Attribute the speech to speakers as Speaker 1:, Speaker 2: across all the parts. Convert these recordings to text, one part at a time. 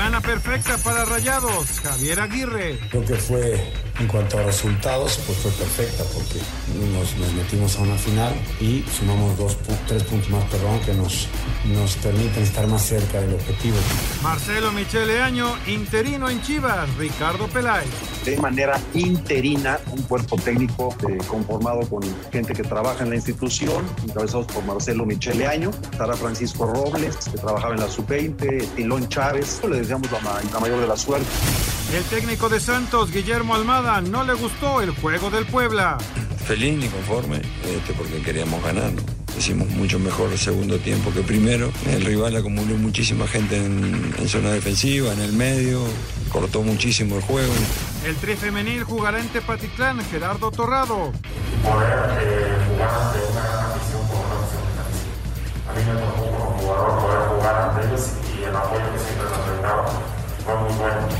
Speaker 1: Semana perfecta para Rayados, Javier Aguirre.
Speaker 2: Creo que fue, en cuanto a resultados, pues fue perfecta porque nos, metimos a una final y sumamos dos, tres puntos más, perdón, que nos, nos permiten estar más cerca del objetivo.
Speaker 1: Marcelo Michele Año, interino en Chivas, Ricardo Peláez.
Speaker 3: De manera interina, un cuerpo técnico eh, conformado con gente que trabaja en la institución, encabezados por Marcelo Michele Año, estará Francisco Robles, que trabajaba en la sub-20, Tilón Chávez, le deseamos la, la mayor de la suerte.
Speaker 1: El técnico de Santos, Guillermo Almada, no le gustó el juego del Puebla.
Speaker 4: Feliz ni conforme, este, porque queríamos ganar. Hicimos mucho mejor el segundo tiempo que primero. El rival acumuló muchísima gente en, zona defensiva, en el medio, cortó muchísimo el juego.
Speaker 1: El tri femenil jugará en Tepatitlán, Gerardo Torrado.
Speaker 5: Poder eh, jugar ante una gran afición por una opción A mí me tocó como jugador poder jugar ante ellos y el apoyo que siempre nos fue muy bueno.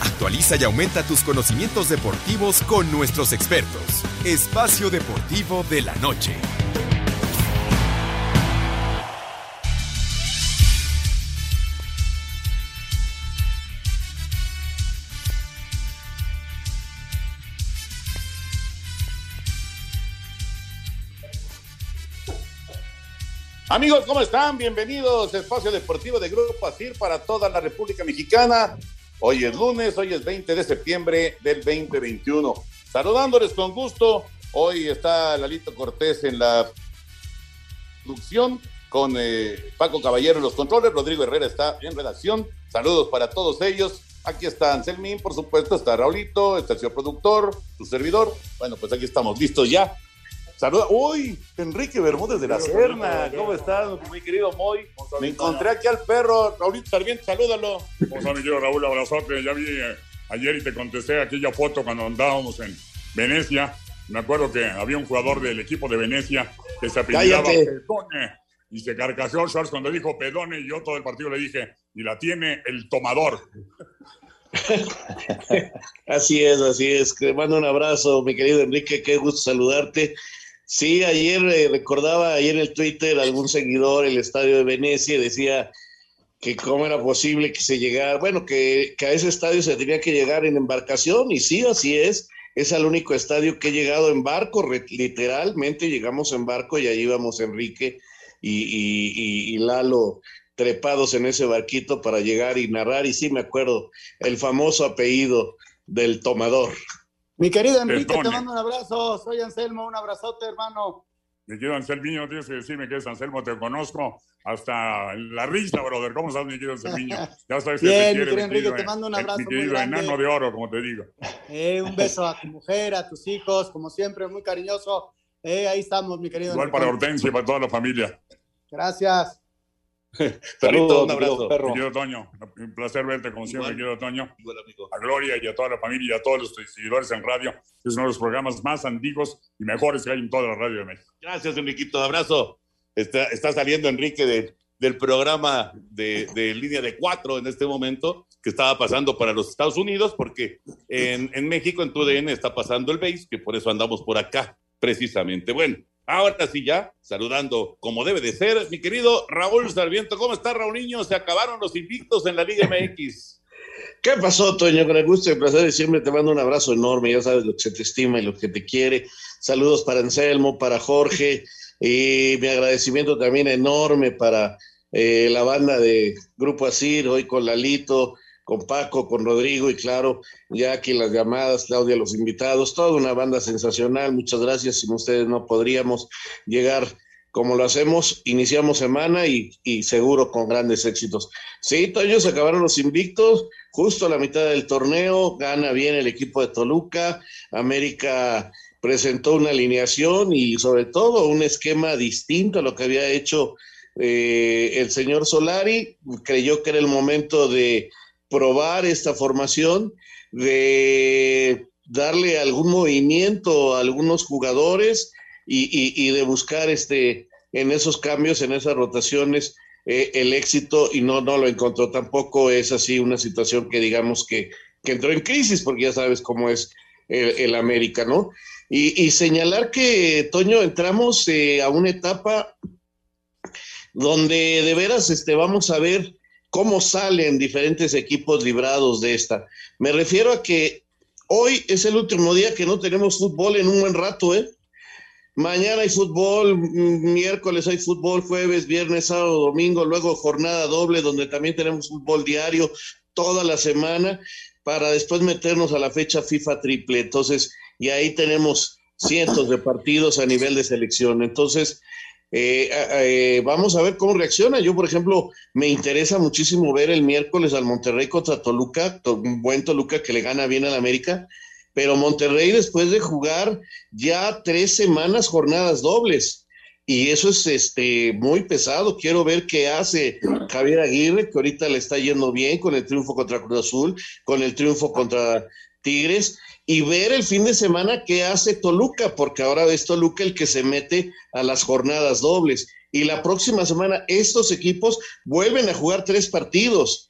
Speaker 6: Actualiza y aumenta tus conocimientos deportivos con nuestros expertos. Espacio Deportivo de la Noche.
Speaker 7: Amigos, ¿cómo están? Bienvenidos a Espacio Deportivo de Grupo ASIR para toda la República Mexicana. Hoy es lunes, hoy es 20 de septiembre del 2021. Saludándoles con gusto. Hoy está Lalito Cortés en la producción con eh, Paco Caballero en los controles. Rodrigo Herrera está en redacción. Saludos para todos ellos. Aquí está Anselmín, por supuesto, está Raulito, está el señor productor, su servidor. Bueno, pues aquí estamos listos ya Saluda. Uy, Enrique Bermúdez de la Serna. ¿Cómo estás, mi querido Moy? Me encontré aquí al perro. Raulito Sarmiento, salúdalo.
Speaker 8: ¿Cómo estás, mi querido Raúl? Abrazote. Ya vi eh, ayer y te contesté aquella foto cuando andábamos en Venecia. Me acuerdo que había un jugador del equipo de Venecia que se apellidaba Pedone y se carcajeó Charles cuando dijo Pedone y yo todo el partido le dije, y la tiene el tomador.
Speaker 7: así es, así es. Te mando un abrazo, mi querido Enrique, qué gusto saludarte. Sí, ayer eh, recordaba ayer en el Twitter algún seguidor el estadio de Venecia decía que cómo era posible que se llegara, bueno, que, a ese estadio se tenía que llegar en embarcación y sí, así es. Es el único estadio que he llegado en barco, literalmente llegamos en barco y ahí íbamos Enrique y, y Lalo trepados en ese barquito para llegar y narrar. Y sí, me acuerdo, el famoso apellido del tomador.
Speaker 9: Mi querido Enrique, te mando un abrazo. Soy Anselmo, un abrazote, hermano.
Speaker 8: Mi querido Anselmo, tienes que decirme que es Anselmo, te conozco hasta la risa, brother. ¿Cómo estás, mi querido Anselmo?
Speaker 9: Ya sabes que Bien, te mi querido Enrique, te mando un abrazo.
Speaker 8: Mi querido enano de oro, como te digo.
Speaker 9: Eh, un beso a tu mujer, a tus hijos, como siempre, muy cariñoso. Eh, ahí estamos, mi querido.
Speaker 8: Igual para Hortensia y para toda la familia.
Speaker 9: Gracias.
Speaker 8: Saludos, un abrazo. Perro. Quiero Toño, un placer verte como siempre, quiero Toño. A Gloria y a toda la familia y a todos los seguidores en radio. Es uno de los programas más antiguos y mejores que hay en toda la radio de México.
Speaker 7: Gracias, Enriquito. Abrazo. Está, está saliendo Enrique del programa de, de, línea de cuatro en este momento que estaba pasando para los Estados Unidos, porque en, en México, en TUDN, está pasando el BASE, que por eso andamos por acá, precisamente. Bueno, Ahora sí ya, saludando como debe de ser, mi querido Raúl Sarmiento. ¿Cómo está, Raúl Niño? Se acabaron los invictos en la Liga MX.
Speaker 10: ¿Qué pasó, Toño? Con el gusto y el placer de siempre te mando un abrazo enorme. Ya sabes lo que se te estima y lo que te quiere. Saludos para Anselmo, para Jorge. Y mi agradecimiento también enorme para eh, la banda de Grupo Asir, hoy con Lalito, con Paco, con Rodrigo y claro, ya aquí las llamadas, Claudia, los invitados, toda una banda sensacional. Muchas gracias. Sin ustedes no podríamos llegar como lo hacemos. Iniciamos semana y, seguro con grandes éxitos. Sí, se acabaron los invictos. Justo a la mitad del torneo, gana bien el equipo de Toluca. América presentó una alineación y sobre todo un esquema distinto a lo que había hecho eh, el señor Solari. Creyó que era el momento de probar esta formación, de darle algún movimiento a algunos jugadores y, de buscar este, en esos cambios, en esas rotaciones, eh, el éxito y no, no lo encontró. Tampoco es así una situación que digamos que, entró en crisis, porque ya sabes cómo es el, América, ¿no? Y, señalar que, Toño, entramos eh, a una etapa donde de veras este, vamos a ver cómo salen diferentes equipos librados de esta. Me refiero a que hoy es el último día que no tenemos fútbol en un buen rato, ¿eh? Mañana hay fútbol, miércoles hay fútbol, jueves, viernes, sábado, domingo, luego jornada doble donde también tenemos fútbol diario toda la semana para después meternos a la fecha FIFA triple. Entonces, y ahí tenemos cientos de partidos a nivel de selección. Entonces, eh, eh, vamos a ver cómo reacciona. Yo, por ejemplo, me interesa muchísimo ver el miércoles al Monterrey contra Toluca, un buen Toluca que le gana bien al América, pero Monterrey después de jugar ya tres semanas jornadas dobles. Y eso es este muy pesado. Quiero ver qué hace Javier Aguirre, que ahorita le está yendo bien con el triunfo contra Cruz Azul, con el triunfo contra Tigres y ver el fin de semana qué hace Toluca, porque ahora es Toluca el que se mete a las jornadas dobles. Y la próxima semana estos equipos vuelven a jugar tres partidos.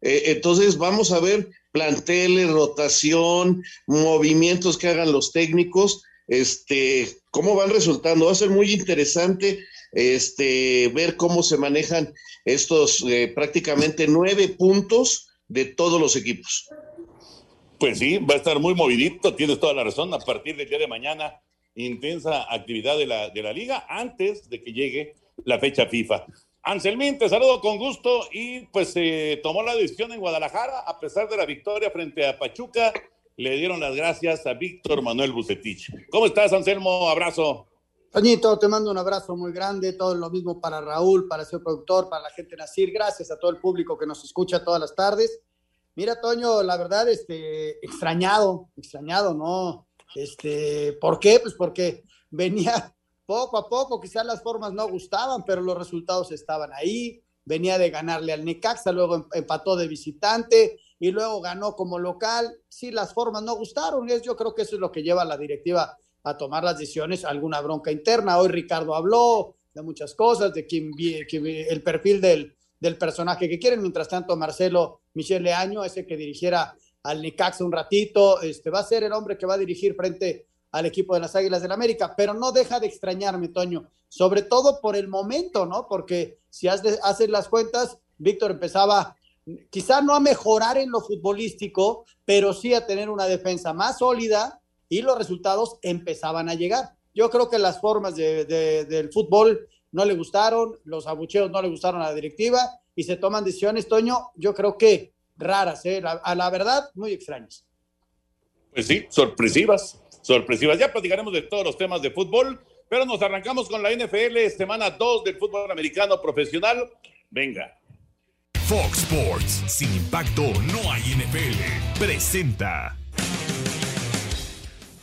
Speaker 10: Eh, entonces vamos a ver planteles, rotación, movimientos que hagan los técnicos, este, cómo van resultando. Va a ser muy interesante este, ver cómo se manejan estos eh, prácticamente nueve puntos de todos los equipos.
Speaker 7: Pues sí, va a estar muy movidito, tienes toda la razón. A partir del día de mañana, intensa actividad de la, de la liga antes de que llegue la fecha FIFA. Anselmín, te saludo con gusto y pues se tomó la decisión en Guadalajara, a pesar de la victoria frente a Pachuca, le dieron las gracias a Víctor Manuel Bucetich. ¿Cómo estás, Anselmo? Abrazo.
Speaker 9: Toñito, te mando un abrazo muy grande, todo lo mismo para Raúl, para el productor, para la gente de Nacir, gracias a todo el público que nos escucha todas las tardes Mira, Toño, la verdad, este, extrañado, extrañado, ¿no? Este, ¿por qué? Pues porque venía poco a poco, quizás las formas no gustaban, pero los resultados estaban ahí. Venía de ganarle al Necaxa, luego em, empató de visitante y luego ganó como local. Sí, las formas no gustaron. Yo creo que eso es lo que lleva a la directiva a tomar las decisiones, alguna bronca interna. Hoy Ricardo habló de muchas cosas, de quién, el perfil del, del personaje que quieren. Mientras tanto, Marcelo Michel Leaño, ese que dirigiera al Necaxa un ratito, este, va a ser el hombre que va a dirigir frente al equipo de las Águilas del América, pero no deja de extrañarme, Toño, sobre todo por el momento, ¿no? Porque si haces las cuentas, Víctor empezaba quizá no a mejorar en lo futbolístico, pero sí a tener una defensa más sólida y los resultados empezaban a llegar. Yo creo que las formas del fútbol no le gustaron, los abucheos no le gustaron a la directiva y se toman decisiones, Toño, yo creo que raras, ¿eh? a la verdad, muy extrañas.
Speaker 7: Pues sí, sorpresivas, sorpresivas. Ya platicaremos de todos los temas de fútbol, pero nos arrancamos con la NFL, semana 2 del fútbol americano profesional. Venga.
Speaker 6: Fox Sports, sin impacto no hay NFL, presenta.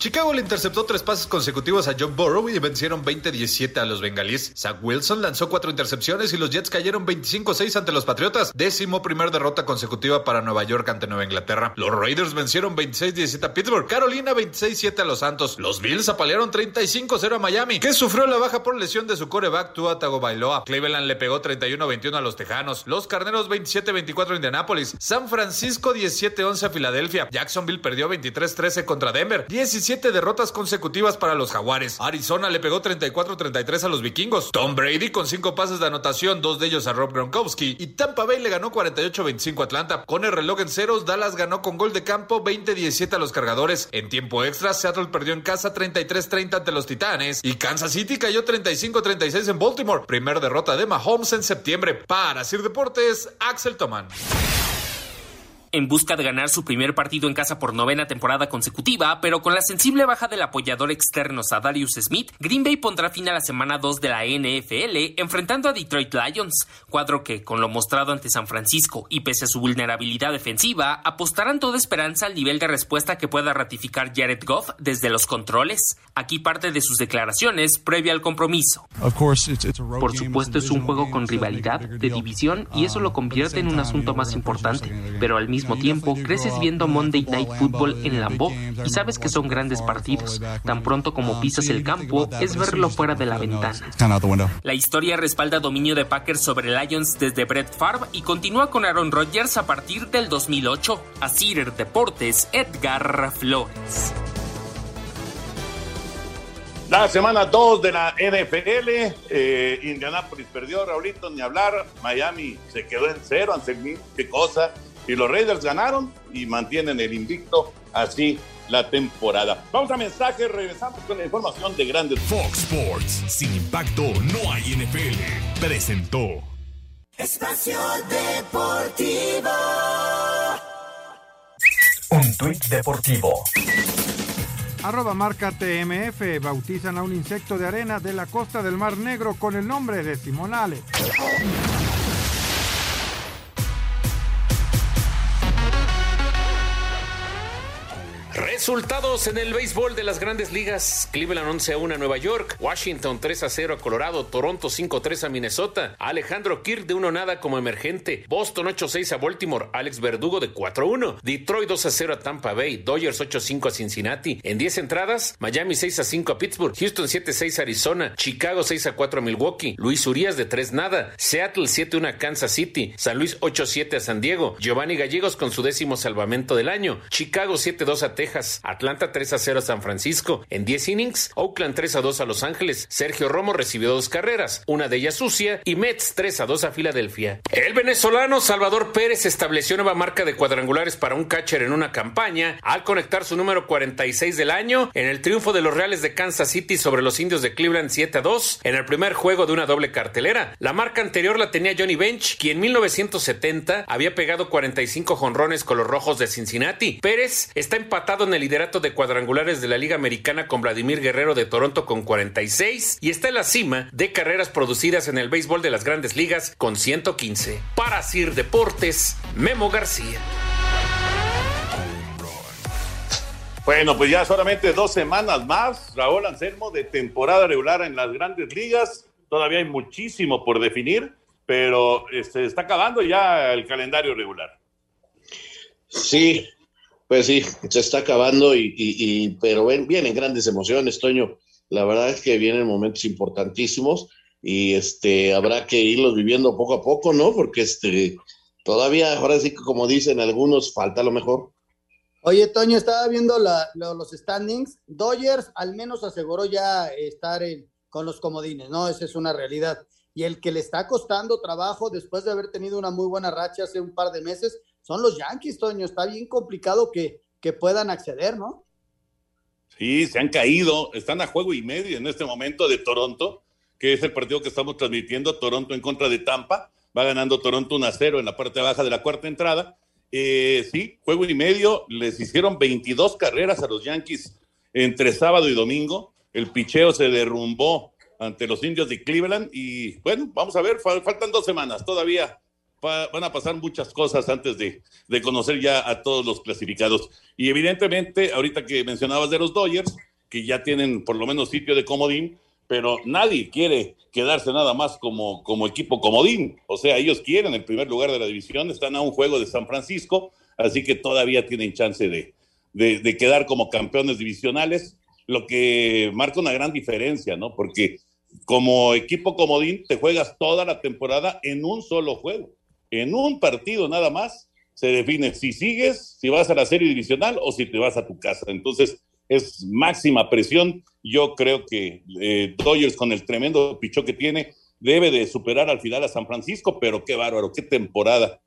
Speaker 11: Chicago le interceptó tres pases consecutivos a John Burrow y vencieron 20-17 a los bengalíes. Zach Wilson lanzó cuatro intercepciones y los Jets cayeron 25-6 ante los Patriotas. Décimo primer derrota consecutiva para Nueva York ante Nueva Inglaterra. Los Raiders vencieron 26-17 a Pittsburgh. Carolina 26-7 a los Santos. Los Bills apalearon 35-0 a Miami, que sufrió la baja por lesión de su coreback Tua Tagovailoa. Cleveland le pegó 31-21 a los Tejanos. Los Carneros 27-24 a Indianapolis. San Francisco 17-11 a Filadelfia. Jacksonville perdió 23-13 contra Denver. 17 derrotas consecutivas para los Jaguares. Arizona le pegó 34-33 a los vikingos. Tom Brady con cinco pases de anotación, dos de ellos a Rob Gronkowski. Y Tampa Bay le ganó 48-25 a Atlanta. Con el reloj en ceros, Dallas ganó con gol de campo 20-17 a los cargadores. En tiempo extra, Seattle perdió en casa 33-30 ante los Titanes. Y Kansas City cayó 35-36 en Baltimore. Primer derrota de Mahomes en septiembre. Para Sir Deportes, Axel Toman.
Speaker 12: En busca de ganar su primer partido en casa por novena temporada consecutiva, pero con la sensible baja del apoyador externo Sadarius Smith, Green Bay pondrá fin a la semana 2 de la NFL enfrentando a Detroit Lions, cuadro que, con lo mostrado ante San Francisco y pese a su vulnerabilidad defensiva, apostarán toda esperanza al nivel de respuesta que pueda ratificar Jared Goff desde los controles. Aquí parte de sus declaraciones previa al compromiso.
Speaker 13: Por supuesto es un juego con rivalidad, de división, y eso lo convierte en un asunto más importante, pero al mismo tiempo creces viendo Monday Night Football en Lambeau y sabes que son grandes partidos. Tan pronto como pisas el campo, es verlo fuera de la ventana.
Speaker 12: La historia respalda dominio de Packers sobre Lions desde Brett Favre y continúa con Aaron Rodgers a partir del 2008. A Cider Deportes, Edgar Flores.
Speaker 7: La semana 2 de la NFL, eh, Indianapolis perdió, Raulito, ni hablar. Miami se quedó en cero, Anselmín, qué cosa. Y los Raiders ganaron y mantienen el invicto así la temporada. Vamos a mensaje, regresamos con la información de grandes.
Speaker 6: Fox Sports, sin impacto no hay NFL. Presentó.
Speaker 14: Espacio Deportivo.
Speaker 15: Un tuit deportivo.
Speaker 1: Arroba marca TMF bautizan a un insecto de arena de la costa del Mar Negro con el nombre de Simonale.
Speaker 16: Resultados en el béisbol de las grandes ligas. Cleveland 11 a 1 a Nueva York. Washington 3 a 0 a Colorado. Toronto 5 a 3 a Minnesota. Alejandro Kirk de 1 nada como emergente. Boston 8 a 6 a Baltimore. Alex Verdugo de 4 a 1. Detroit 2 a 0 a Tampa Bay. Dodgers 8 a 5 a Cincinnati. En 10 entradas, Miami 6 a 5 a Pittsburgh. Houston 7 a 6 a Arizona. Chicago 6 a 4 a Milwaukee. Luis Urias de 3 nada. Seattle 7 a 1 a Kansas City. San Luis 8 a 7 a San Diego. Giovanni Gallegos con su décimo salvamento del año. Chicago 7 a 2 a Texas. Atlanta 3 a 0 a San Francisco. En 10 innings, Oakland 3 a 2 a Los Ángeles. Sergio Romo recibió dos carreras, una de ellas sucia, y Mets 3 a 2 a Filadelfia. El venezolano Salvador Pérez estableció nueva marca de cuadrangulares para un catcher en una campaña al conectar su número 46 del año en el triunfo de los Reales de Kansas City sobre los Indios de Cleveland 7 a 2 en el primer juego de una doble cartelera. La marca anterior la tenía Johnny Bench, quien en 1970 había pegado 45 jonrones con los Rojos de Cincinnati. Pérez está empatado en el liderato de cuadrangulares de la Liga Americana con Vladimir Guerrero de Toronto con 46 y está en la cima de carreras producidas en el béisbol de las grandes ligas con 115. Para Sir Deportes, Memo García.
Speaker 7: Bueno, pues ya solamente dos semanas más, Raúl Anselmo, de temporada regular en las grandes ligas. Todavía hay muchísimo por definir, pero se este, está acabando ya el calendario regular.
Speaker 10: Sí, pues sí, se está acabando, y, pero ven, vienen grandes emociones, Toño. La verdad es que vienen momentos importantísimos y este habrá que irlos viviendo poco a poco, ¿no? Porque este todavía, ahora sí que como dicen algunos, falta lo mejor.
Speaker 9: Oye, Toño, estaba viendo los standings. Dodgers al menos aseguró ya estar con los comodines, ¿no? Esa es una realidad. Y el que le está costando trabajo después de haber tenido una muy buena racha hace un par de meses son los Yankees, Toño. Está bien complicado que, que puedan acceder, ¿no?
Speaker 7: Sí, se han caído. Están a juego y medio en este momento de Toronto, que es el partido que estamos transmitiendo. Toronto en contra de Tampa. Va ganando Toronto 1 a 0 en la parte baja de la cuarta entrada eh, sí, juego y medio, les hicieron 22 carreras a los Yankees entre sábado y domingo. El picheo se derrumbó ante los indios de Cleveland y bueno, vamos a ver, faltan dos semanas todavía. Van a pasar muchas cosas antes de, de, conocer ya a todos los clasificados. Y evidentemente, ahorita que mencionabas de los Dodgers, que ya tienen por lo menos sitio de comodín, pero nadie quiere quedarse nada más como, como equipo comodín. O sea, ellos quieren el primer lugar de la división, están a un juego de San Francisco, así que todavía tienen chance de, de, quedar como campeones divisionales, lo que marca una gran diferencia, ¿no? Porque como equipo comodín te juegas toda la temporada en un solo juego, en un partido nada más se define si sigues, si vas a la serie divisional o si te vas a tu casa. Entonces, es máxima presión. Yo creo que eh, Dodgers con el tremendo pichó que tiene debe de superar al final a San Francisco, pero qué bárbaro, qué temporada.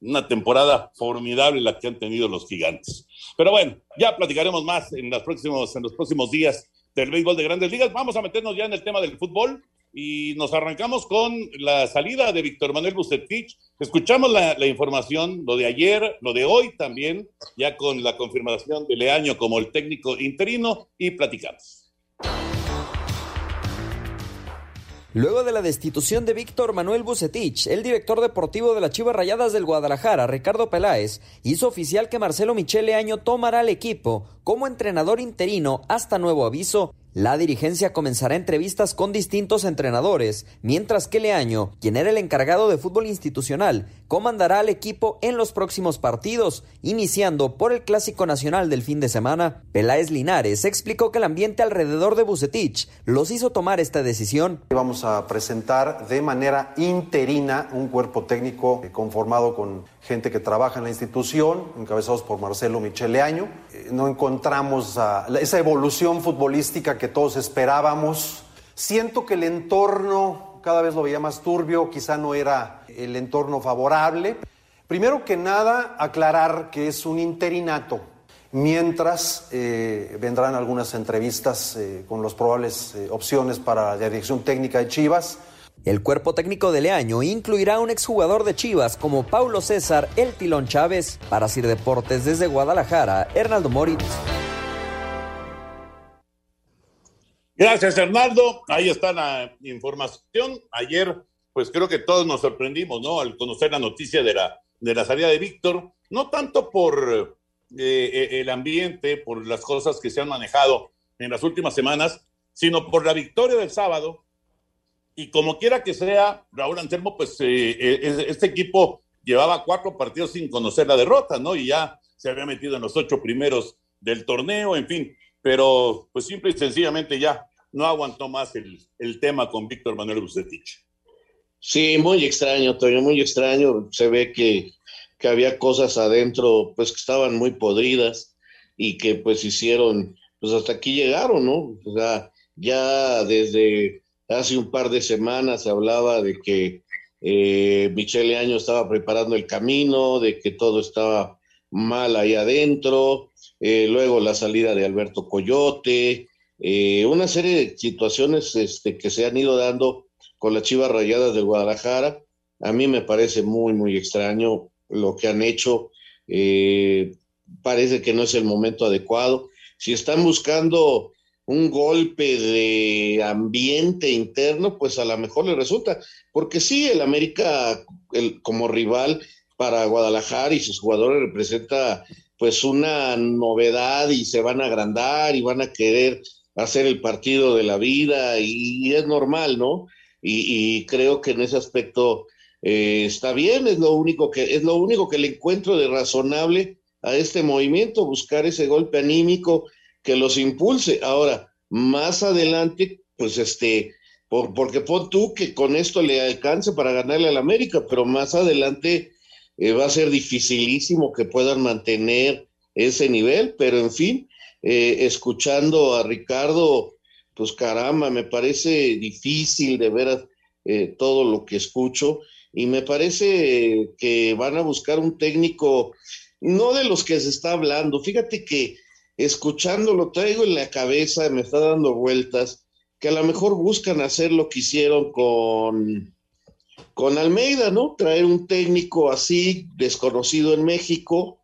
Speaker 7: Una temporada formidable la que han tenido los gigantes. Pero bueno, ya platicaremos más en, los próximos, en los próximos días del béisbol de grandes ligas. Vamos a meternos ya en el tema del fútbol y nos arrancamos con la salida de Víctor Manuel Bucetich Escuchamos la, información, lo de ayer, lo de hoy también, ya con la confirmación de Leaño como el técnico interino y platicamos.
Speaker 17: Luego de la destitución de Víctor Manuel Bucetich, el director deportivo de las Chivas Rayadas del Guadalajara, Ricardo Peláez, hizo oficial que Marcelo Michele Año tomará el equipo como entrenador interino hasta nuevo aviso. La dirigencia comenzará entrevistas con distintos entrenadores, mientras que Leaño, quien era el encargado de fútbol institucional, comandará al equipo en los próximos partidos, iniciando por el Clásico Nacional del fin de semana. Peláez Linares explicó que el ambiente alrededor de Bucetich los hizo tomar esta decisión.
Speaker 18: Vamos a presentar de manera interina un cuerpo técnico conformado con gente que trabaja en la institución, encabezados por Marcelo Michele Año. Eh, no encontramos esa evolución futbolística que todos esperábamos. Siento que el entorno cada vez lo veía más turbio, quizá no era el entorno favorable. Primero que nada, aclarar que es un interinato, mientras eh, vendrán algunas entrevistas eh, con las probables opciones para la dirección técnica de Chivas.
Speaker 17: El cuerpo técnico de Leaño incluirá a un exjugador de Chivas como Paulo César El Tilón Chávez. Para Sir Deportes desde Guadalajara, Hernaldo Moritz.
Speaker 7: Gracias, Hernaldo. Ahí está la información. Ayer, pues creo que todos nos sorprendimos, ¿no? Al conocer la noticia de la, de la salida de Víctor, no tanto por eh, eh, el ambiente, por las cosas que se han manejado en las últimas semanas, sino por la victoria del sábado y como quiera que sea, Raúl Anselmo, pues eh, eh, este equipo llevaba cuatro partidos sin conocer la derrota, ¿no? Y ya se había metido en los ocho primeros del torneo, en fin, pero pues simple y sencillamente ya no aguantó más el, el tema con Víctor Manuel Bucetich.
Speaker 10: Sí, muy extraño, Toño, muy extraño. Se ve que, que había cosas adentro, pues que estaban muy podridas y que pues hicieron, pues hasta aquí llegaron, ¿no? O sea, ya desde Hace un par de semanas se hablaba de que eh, Michele Año estaba preparando el camino, de que todo estaba mal ahí adentro, eh, luego la salida de Alberto Coyote, eh, una serie de situaciones este, que se han ido dando con las Chivas Rayadas de Guadalajara. A mí me parece muy, muy extraño lo que han hecho. parece que no es el momento adecuado. Si están buscando un golpe de ambiente interno, pues a lo mejor le resulta, porque sí, el América el, como rival para Guadalajara y sus jugadores representa pues una novedad y se van a agrandar y van a querer hacer el partido de la vida y, es normal, ¿no? Y, creo que en ese aspecto eh, está bien, es lo único que es lo único que le encuentro de razonable a este movimiento, buscar ese golpe anímico que los impulse. Ahora, más adelante, pues este, por, porque pon tú que con esto le alcance para ganarle al América, pero más adelante eh, va a ser dificilísimo que puedan mantener ese nivel, pero en fin, eh, escuchando a Ricardo, pues caramba, me parece difícil de ver eh, todo lo que escucho y me parece que van a buscar un técnico, no de los que se está hablando, fíjate que escuchándolo traigo en la cabeza, me está dando vueltas, que a lo mejor buscan hacer lo que hicieron con, con Almeida, ¿no? Traer un técnico así, desconocido en México,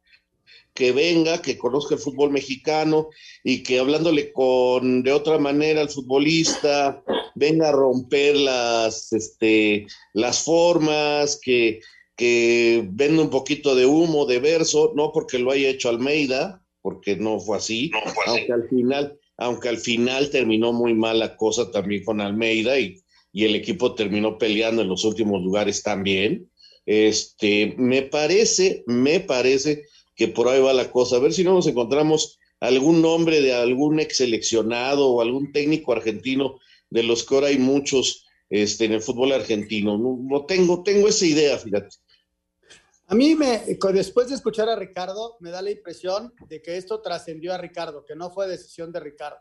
Speaker 10: que venga, que conozca el fútbol mexicano y que hablándole con de otra manera al futbolista, venga a romper las, este, las formas, que, que venda un poquito de humo, de verso, no porque lo haya hecho Almeida, porque no fue así, aunque al final, aunque al final terminó muy mal la cosa también con Almeida y, y el equipo terminó peleando en los últimos lugares también. Este, me parece, me parece que por ahí va la cosa. A ver si no nos encontramos algún nombre de algún ex seleccionado o algún técnico argentino de los que ahora hay muchos este, en el fútbol argentino. No, no tengo, tengo esa idea, fíjate.
Speaker 9: A mí, me, después de escuchar a Ricardo, me da la impresión de que esto trascendió a Ricardo, que no fue decisión de Ricardo.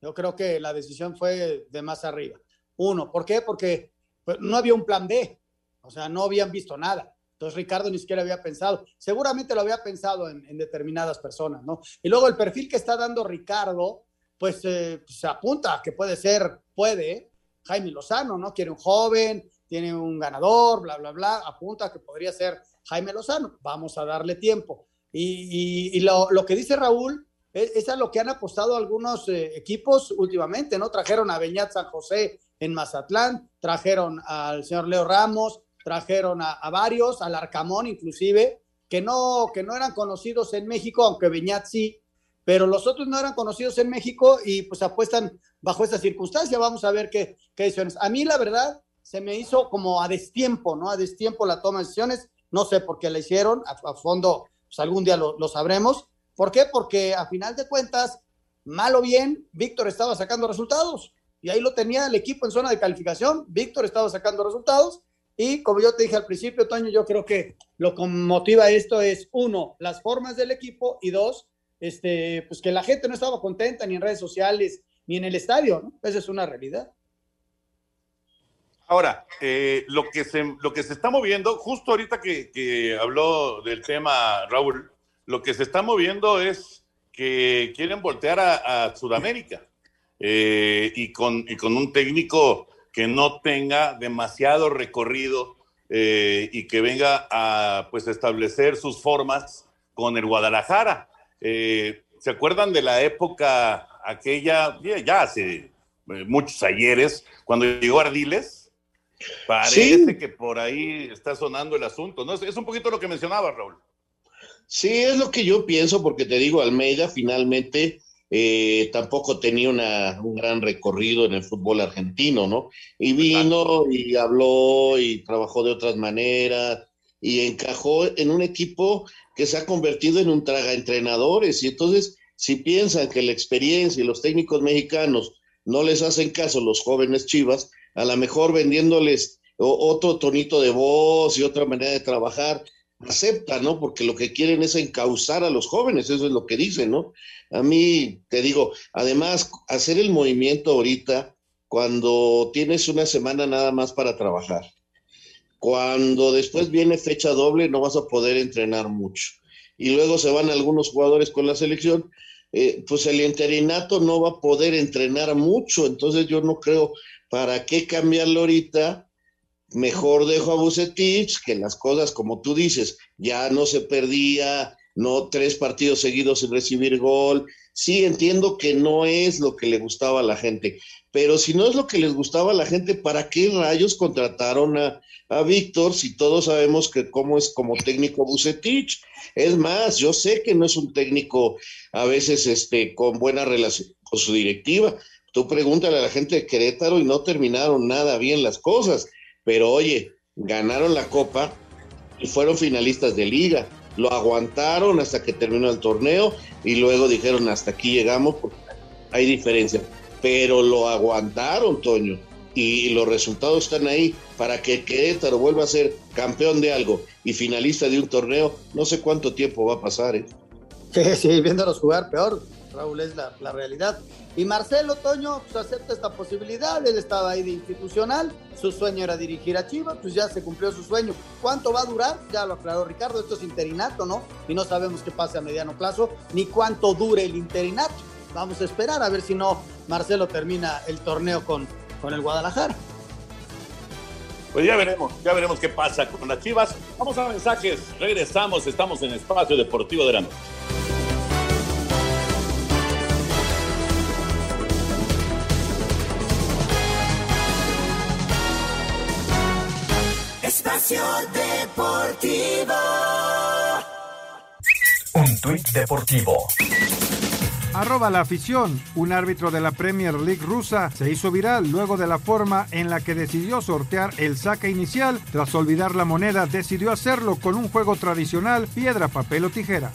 Speaker 9: Yo creo que la decisión fue de más arriba. Uno, ¿por qué? Porque pues, no había un plan B, o sea, no habían visto nada. Entonces Ricardo ni siquiera había pensado. Seguramente lo había pensado en, determinadas personas, ¿no? Y luego el perfil que está dando Ricardo, pues eh, se apunta que puede ser, puede, Jaime Lozano, ¿no? Quiere un joven, tiene un ganador, bla, bla, bla, apunta que podría ser Jaime Lozano. Vamos a darle tiempo. Y, lo, que dice Raúl es, a lo que han apostado algunos eh, equipos últimamente, ¿no? Trajeron a Beñat San José en Mazatlán, trajeron al señor Leo Ramos, trajeron a, varios, al Arcamón inclusive, que no, que no eran conocidos en México, aunque Beñat sí, pero los otros no eran conocidos en México y pues apuestan bajo esta circunstancia. Vamos a ver qué, qué decisiones. A mí la verdad se me hizo como a destiempo, ¿no? A destiempo la toma de decisiones. No sé por qué la hicieron, a, fondo, pues algún día lo, lo sabremos. ¿Por qué? Porque a final de cuentas, mal o bien, Víctor estaba sacando resultados y ahí lo tenía el equipo en zona de calificación. Víctor estaba sacando resultados y como yo te dije al principio, Toño, yo creo que lo que motiva esto es, uno, las formas del equipo y dos, este, pues que la gente no estaba contenta ni en redes sociales ni en el estadio, ¿no? Esa es una realidad.
Speaker 7: Ahora, eh, lo, que se, lo que se está moviendo, justo ahorita que, habló del tema Raúl, lo que se está moviendo es que quieren voltear a, Sudamérica eh, y, con, y con un técnico que no tenga demasiado recorrido eh, y que venga a pues establecer sus formas con el Guadalajara. Eh, ¿Se acuerdan de la época aquella, ya hace eh, muchos ayeres, cuando llegó Ardiles? Parece que por ahí está sonando el asunto, ¿no? Es un poquito lo que mencionaba Raúl.
Speaker 10: Sí, es lo que yo pienso, porque te digo, Almeida finalmente eh, tampoco tenía un gran recorrido en el fútbol argentino, ¿no? Y vino y habló y trabajó de otras maneras y encajó en un equipo que se ha convertido en un traga entrenadores. Y entonces, si piensan que la experiencia y los técnicos mexicanos no les hacen caso los jóvenes chivas, a lo mejor vendiéndoles otro tonito de voz y otra manera de trabajar, aceptan, ¿no? Porque lo que quieren es encauzar a los jóvenes, eso es lo que dicen, ¿no? A mí, te digo, además, hacer el movimiento ahorita, cuando tienes una semana nada más para trabajar, cuando después viene fecha doble, no vas a poder entrenar mucho. Y luego se van algunos jugadores con la selección, eh, pues el interinato no va a poder entrenar mucho, entonces yo no creo, ¿para qué cambiarlo ahorita? mejor dejo a Bucetich, que las cosas, como tú dices, ya no se perdía, no tres partidos seguidos sin recibir gol. Sí, entiendo que no es lo que le gustaba a la gente, pero si no es lo que les gustaba a la gente, ¿para qué rayos contrataron a, a Víctor si todos sabemos que cómo es como técnico Bucetich? Es más, yo sé que no es un técnico a veces este, con buena relación con su directiva. Tú pregúntale a la gente de Querétaro y no terminaron nada bien las cosas pero oye, ganaron la copa y fueron finalistas de liga. Lo aguantaron hasta que terminó el torneo y luego dijeron hasta aquí llegamos porque hay diferencia. Pero lo aguantaron, Toño, y los resultados están ahí para que Querétaro vuelva a ser campeón de algo y finalista de un torneo. No sé cuánto tiempo va a pasar. ¿eh?
Speaker 9: Sí, sí, viéndolos jugar peor, Raúl, es la, realidad. Y Marcelo Toño pues, acepta esta posibilidad, él estaba ahí de institucional, su sueño era dirigir a Chivas, pues ya se cumplió su sueño. ¿Cuánto va a durar? Ya lo aclaró Ricardo, esto es interinato, ¿no? Y no sabemos qué pase a mediano plazo, ni cuánto dure el interinato. Vamos a esperar a ver si no Marcelo termina el torneo con, con el Guadalajara.
Speaker 7: Pues ya veremos, ya veremos qué pasa con las Chivas. Vamos a mensajes, regresamos, estamos en Espacio Deportivo de la Noche.
Speaker 14: Deportivo.
Speaker 15: Un tuit deportivo.
Speaker 1: Arroba la afición. Un árbitro de la Premier League rusa se hizo viral luego de la forma en la que decidió sortear el saque inicial. Tras olvidar la moneda, decidió hacerlo con un juego tradicional, piedra, papel o tijera.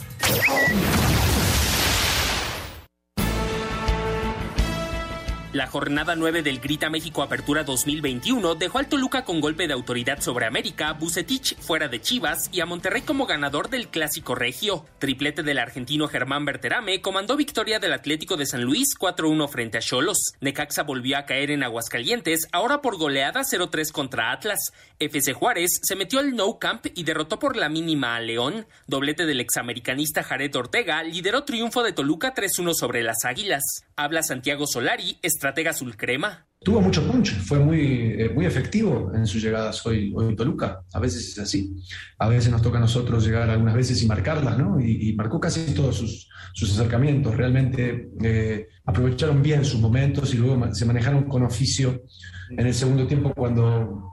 Speaker 12: La jornada 9 del Grita México Apertura 2021 dejó al Toluca con golpe de autoridad sobre América, Bucetich fuera de Chivas y a Monterrey como ganador del Clásico Regio. Triplete del argentino Germán Berterame comandó victoria del Atlético de San Luis 4-1 frente a Cholos. Necaxa volvió a caer en Aguascalientes, ahora por goleada 0-3 contra Atlas. FC Juárez se metió al No Camp y derrotó por la mínima a León. Doblete del examericanista Jared Ortega lideró triunfo de Toluca 3-1 sobre las Águilas. Habla Santiago Solari, estratega Crema.
Speaker 19: Tuvo mucho punch, fue muy, eh, muy efectivo en sus llegadas hoy, hoy Toluca. A veces es así. A veces nos toca a nosotros llegar algunas veces y marcarlas, ¿no? Y, marcó casi todos sus, sus acercamientos. Realmente eh, aprovecharon bien sus momentos y luego se manejaron con oficio en el segundo tiempo cuando,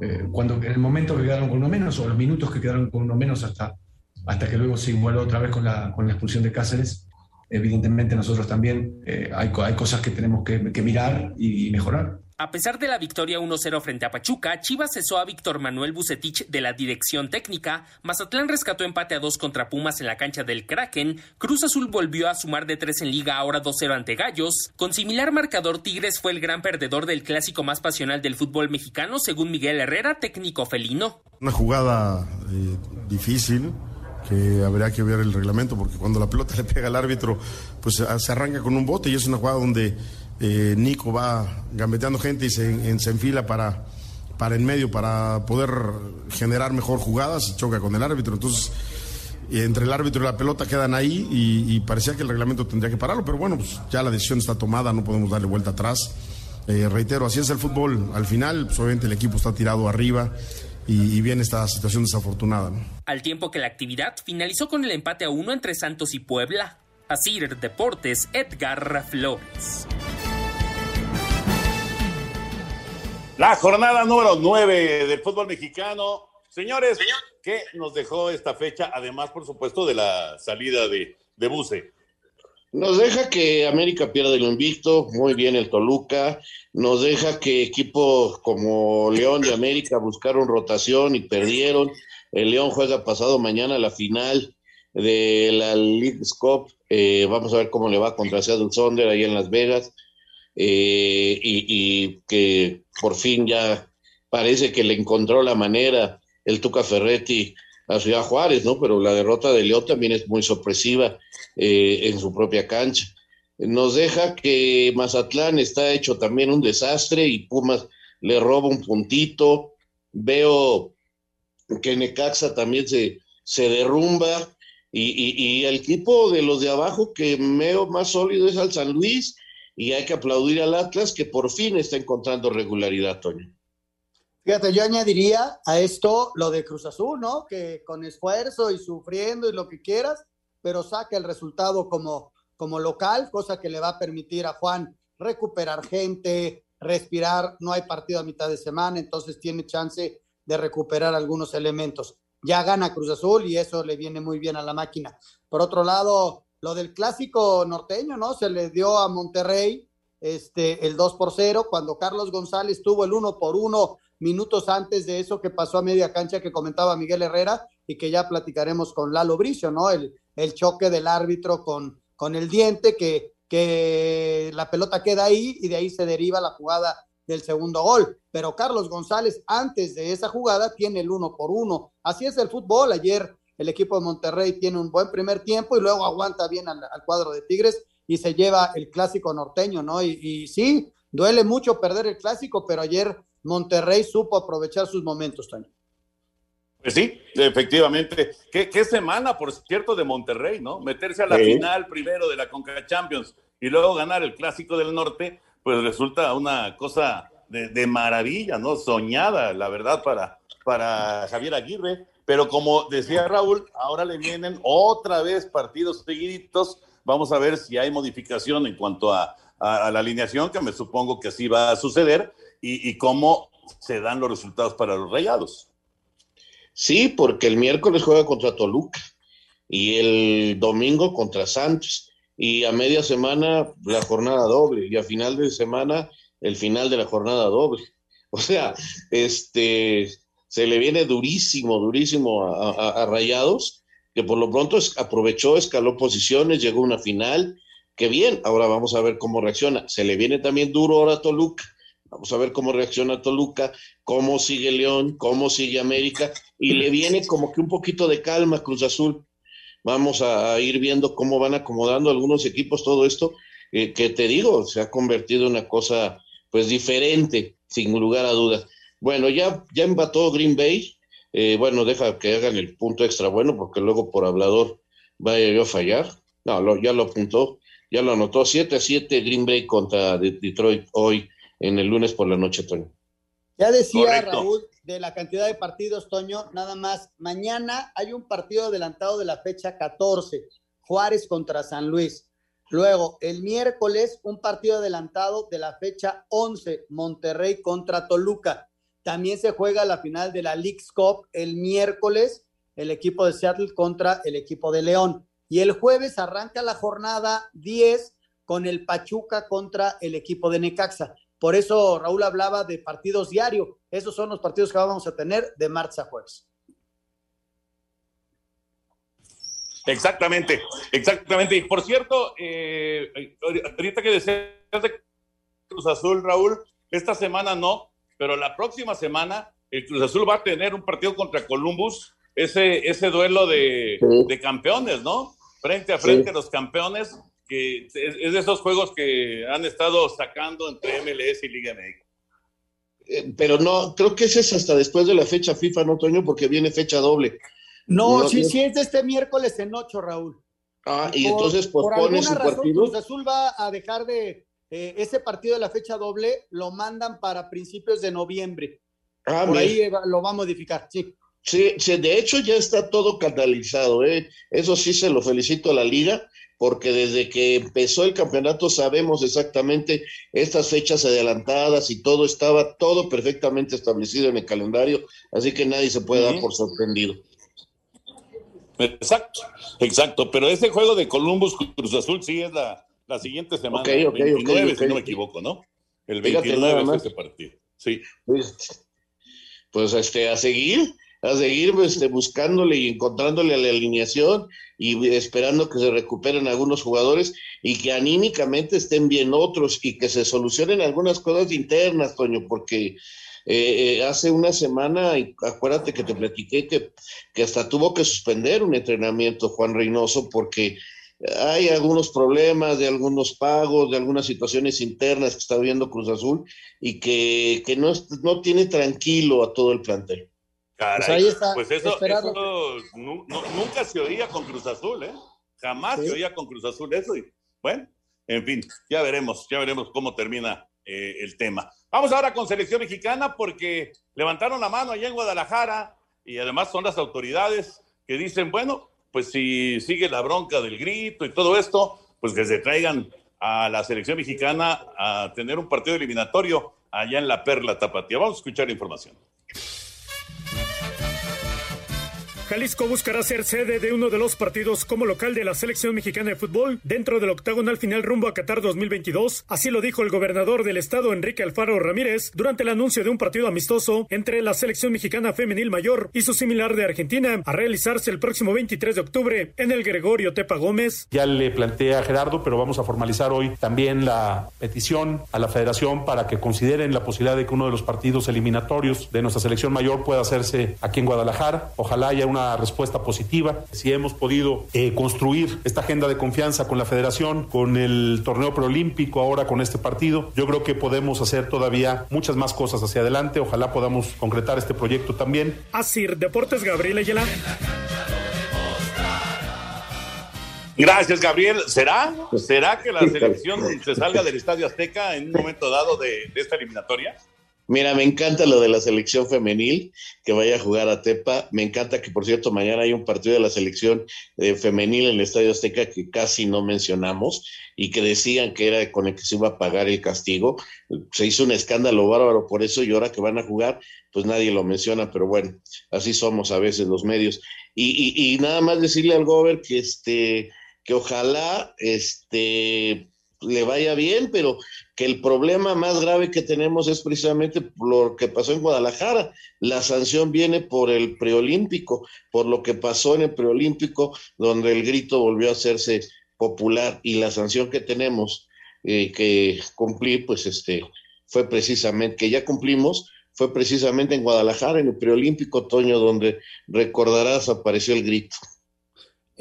Speaker 19: eh, cuando en el momento que quedaron con uno menos o los minutos que quedaron con uno menos hasta, hasta que luego se igualó otra vez con la, con la expulsión de Cáceres evidentemente nosotros también eh, hay, hay, cosas que tenemos que, mirar y, mejorar.
Speaker 12: A pesar de la victoria 1-0 frente a Pachuca, Chivas cesó a Víctor Manuel Bucetich de la dirección técnica, Mazatlán rescató empate a 2 contra Pumas en la cancha del Kraken, Cruz Azul volvió a sumar de 3 en liga ahora 2-0 ante Gallos, con similar marcador Tigres fue el gran perdedor del clásico más pasional del fútbol mexicano según Miguel Herrera, técnico felino.
Speaker 20: Una jugada eh, difícil, que habría que ver el reglamento, porque cuando la pelota le pega al árbitro, pues se arranca con un bote y es una jugada donde eh, Nico va gambeteando gente y se, se, enfila para, para en medio para poder generar mejor jugadas y choca con el árbitro. Entonces, entre el árbitro y la pelota quedan ahí y, parecía que el reglamento tendría que pararlo, pero bueno, pues ya la decisión está tomada, no podemos darle vuelta atrás. Eh, reitero, así es el fútbol. Al final, pues obviamente el equipo está tirado arriba y, viene esta situación desafortunada.
Speaker 12: Al tiempo que la actividad finalizó con el empate a uno entre Santos y Puebla. Asir Deportes, Edgar Flores.
Speaker 7: La jornada número 9 del fútbol mexicano. Señores, ¿qué nos dejó esta fecha? Además, por supuesto, de la salida de, de Buse.
Speaker 10: Nos deja que América pierda el invicto, muy bien el Toluca. Nos deja que equipos como León y América buscaron rotación y perdieron. El León juega pasado mañana la final de la League Cup. Eh, vamos a ver cómo le va contra Seattle Sonder ahí en Las Vegas. Eh, y, y, que por fin ya parece que le encontró la manera el Tuca Ferretti a Ciudad Juárez, ¿no? Pero la derrota de León también es muy sorpresiva eh, en su propia cancha. Nos deja que Mazatlán está hecho también un desastre y Pumas le roba un puntito. Veo que Necaxa también se, se derrumba y, el equipo de los de abajo que veo más sólido es al San Luis y hay que aplaudir al Atlas que por fin está encontrando regularidad, Toño.
Speaker 9: Fíjate, yo añadiría a esto lo de Cruz Azul, ¿no? Que con esfuerzo y sufriendo y lo que quieras, pero saca el resultado como, como local, cosa que le va a permitir a Juan recuperar gente, respirar, no hay partido a mitad de semana, entonces tiene chance de recuperar algunos elementos. Ya gana Cruz Azul y eso le viene muy bien a la máquina. Por otro lado, lo del clásico norteño, ¿no? Se le dio a Monterrey este, el 2 por 0, cuando Carlos González tuvo el 1 por 1 minutos antes de eso que pasó a media cancha que comentaba Miguel Herrera y que ya platicaremos con Lalo Bricio, ¿no? El, el choque del árbitro con, con el diente, que, que la pelota queda ahí y de ahí se deriva la jugada del segundo gol. Pero Carlos González, antes de esa jugada, tiene el uno por uno. Así es el fútbol. Ayer el equipo de Monterrey tiene un buen primer tiempo y luego aguanta bien al, cuadro de Tigres y se lleva el clásico norteño, ¿no? Y, y, sí, duele mucho perder el clásico, pero ayer Monterrey supo aprovechar sus momentos, Toño.
Speaker 7: Pues sí, efectivamente. ¿Qué, semana, por cierto, de Monterrey, ¿no? Meterse a la final primero de la Conca Champions y luego ganar el Clásico del Norte, pues resulta una cosa de, maravilla, ¿no? Soñada, la verdad, para, para Javier Aguirre. Pero como decía Raúl, ahora le vienen otra vez partidos seguiditos. Vamos a ver si hay modificación en cuanto a, la alineación, que me supongo que así va a suceder, y, y cómo se dan los resultados para los rayados.
Speaker 10: Sí, porque el miércoles juega contra Toluca y el domingo contra Santos y a media semana la jornada doble y a final de semana el final de la jornada doble. O sea, este se le viene durísimo, durísimo a, Rayados, que por lo pronto aprovechó, escaló posiciones, llegó a una final, que bien, ahora vamos a ver cómo reacciona. Se le viene también duro ahora a Toluca, Vamos a ver cómo reacciona Toluca, cómo sigue León, cómo sigue América, y le viene como que un poquito de calma Cruz Azul. Vamos a, ir viendo cómo van acomodando algunos equipos todo esto, eh, que te digo, se ha convertido en una cosa pues diferente, sin lugar a dudas. Bueno, ya, ya embató Green Bay, eh, bueno, deja que hagan el punto extra bueno, porque luego por hablador vaya yo a fallar. No, ya lo apuntó. Ya lo anotó, 7 a 7 Green Bay contra Detroit hoy en el lunes por la noche, Toño.
Speaker 9: Ya decía Raúl de la cantidad de partidos, Toño, nada más. Mañana hay un partido adelantado de la fecha 14, Juárez contra San Luis. Luego, el miércoles, un partido adelantado de la fecha 11, Monterrey contra Toluca. También se juega la final de la League's Cup el miércoles, el equipo de Seattle contra el equipo de León. Y el jueves arranca la jornada 10 con el Pachuca contra el equipo de Necaxa. Por eso Raúl hablaba de partidos diarios. Esos son los partidos que vamos a tener de martes a jueves.
Speaker 7: Exactamente, exactamente. Y por cierto, eh, ahorita que decías de Cruz Azul, Raúl, esta semana no, pero la próxima semana el Cruz Azul va a tener un partido contra Columbus, ese, ese duelo de, de campeones, ¿no? Frente a frente los campeones, que es, de esos juegos que han estado sacando entre MLS y Liga MX.
Speaker 10: Eh, pero no, creo que ese es hasta después de la fecha FIFA, ¿no, Toño? Porque viene fecha doble.
Speaker 9: No, sí, sí, es de este miércoles en ocho, Raúl.
Speaker 10: Ah, y entonces
Speaker 9: por alguna razón, Cruz Azul va a dejar de eh, ese partido de la fecha doble, lo mandan para principios de noviembre. Ah, por ahí lo va a modificar, sí.
Speaker 10: Sí, sí, de hecho ya está todo catalizado, ¿eh? Eso sí se lo felicito a la liga, porque desde que empezó el campeonato sabemos exactamente estas fechas adelantadas y todo estaba todo perfectamente establecido en el calendario, así que nadie se puede dar por sorprendido.
Speaker 7: Exacto, exacto. Pero ese juego de Columbus Cruz Azul sí es la, la siguiente semana.
Speaker 10: Okay, okay, 29,
Speaker 7: si no me equivoco, ¿no? El 29 es ese partido. Sí.
Speaker 10: Pues, pues, este, a seguir, a seguir este, buscándole y encontrándole a la alineación y esperando que se recuperen algunos jugadores y que anímicamente estén bien otros y que se solucionen algunas cosas internas, Toño, porque eh, eh, hace una semana, acuérdate que te platiqué que, que hasta tuvo que suspender un entrenamiento Juan Reynoso porque hay algunos problemas de algunos pagos, de algunas situaciones internas que está viendo Cruz Azul y que, que no, no tiene tranquilo a todo el plantel.
Speaker 7: Caray, pues, eso, nunca se oía con Cruz Azul, ¿eh? Jamás se oía con Cruz Azul eso. Y, bueno, en fin, ya veremos, ya veremos cómo termina eh, el tema. Vamos ahora con selección mexicana porque levantaron la mano allá en Guadalajara y además son las autoridades que dicen, bueno, pues si sigue la bronca del grito y todo esto, pues que se traigan a la selección mexicana a tener un partido eliminatorio allá en la Perla Tapatía. Vamos a escuchar la información.
Speaker 21: Jalisco buscará ser sede de uno de los partidos como local de la selección mexicana de fútbol dentro del octagonal final rumbo a Qatar 2022. Así lo dijo el gobernador del estado, Enrique Alfaro Ramírez, durante el anuncio de un partido amistoso entre la selección mexicana femenil mayor y su similar de Argentina, a realizarse el próximo 23 de octubre en el Gregorio Tepa Gómez.
Speaker 22: Ya le planteé a Gerardo, pero vamos a formalizar hoy también la petición a la federación para que consideren la posibilidad de que uno de los partidos eliminatorios de nuestra selección mayor pueda hacerse aquí en Guadalajara. Ojalá haya una respuesta positiva. Si hemos podido eh, construir esta agenda de confianza con la federación, con el torneo preolímpico, ahora con este partido, yo creo que podemos hacer todavía muchas más cosas hacia adelante. Ojalá podamos concretar este proyecto también.
Speaker 21: Así, Deportes Gabriel Ayala.
Speaker 7: Gracias, Gabriel. ¿Será? ¿Será que la selección se salga del Estadio Azteca en un momento dado de esta eliminatoria?
Speaker 10: Mira, me encanta lo de la selección femenil que vaya a jugar a Tepa. Me encanta que, por cierto, mañana hay un partido de la selección eh, femenil en el Estadio Azteca que casi no mencionamos y que decían que era con el que se iba a pagar el castigo. Se hizo un escándalo bárbaro por eso y ahora que van a jugar, pues nadie lo menciona, pero bueno, así somos a veces los medios. Y, y, y nada más decirle al Gober que este que ojalá este le vaya bien, pero que el problema más grave que tenemos es precisamente lo que pasó en Guadalajara. La sanción viene por el preolímpico, por lo que pasó en el preolímpico, donde el grito volvió a hacerse popular y la sanción que tenemos eh, que cumplir, pues este, fue precisamente, que ya cumplimos, fue precisamente en Guadalajara, en el preolímpico otoño, donde recordarás apareció el grito.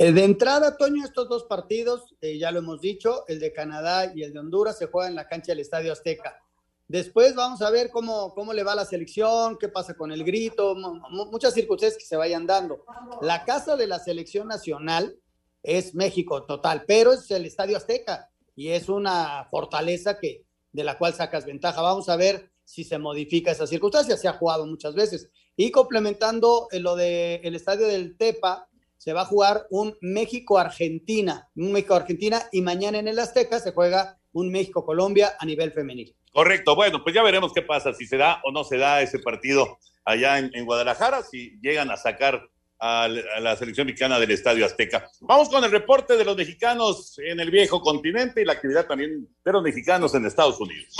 Speaker 9: Eh, de entrada, Toño, estos dos partidos, eh, ya lo hemos dicho, el de Canadá y el de Honduras se juegan en la cancha del Estadio Azteca. Después vamos a ver cómo, cómo le va a la selección, qué pasa con el grito, muchas circunstancias que se vayan dando. La casa de la selección nacional es México total, pero es el Estadio Azteca. y es una fortaleza que, de la cual sacas ventaja. Vamos a ver si se modifica esa circunstancia, se ha jugado muchas veces. Y complementando lo del el estadio del Tepa, se va a jugar un México-Argentina, un México-Argentina, y mañana en el Azteca se juega un México-Colombia a nivel femenil.
Speaker 7: Correcto, bueno, pues ya veremos qué pasa, si se da o no se da ese partido allá en, Guadalajara, si llegan a sacar a, a la selección mexicana del Estadio Azteca. Vamos con el reporte de los mexicanos en el viejo continente y la actividad también de los mexicanos en Estados Unidos.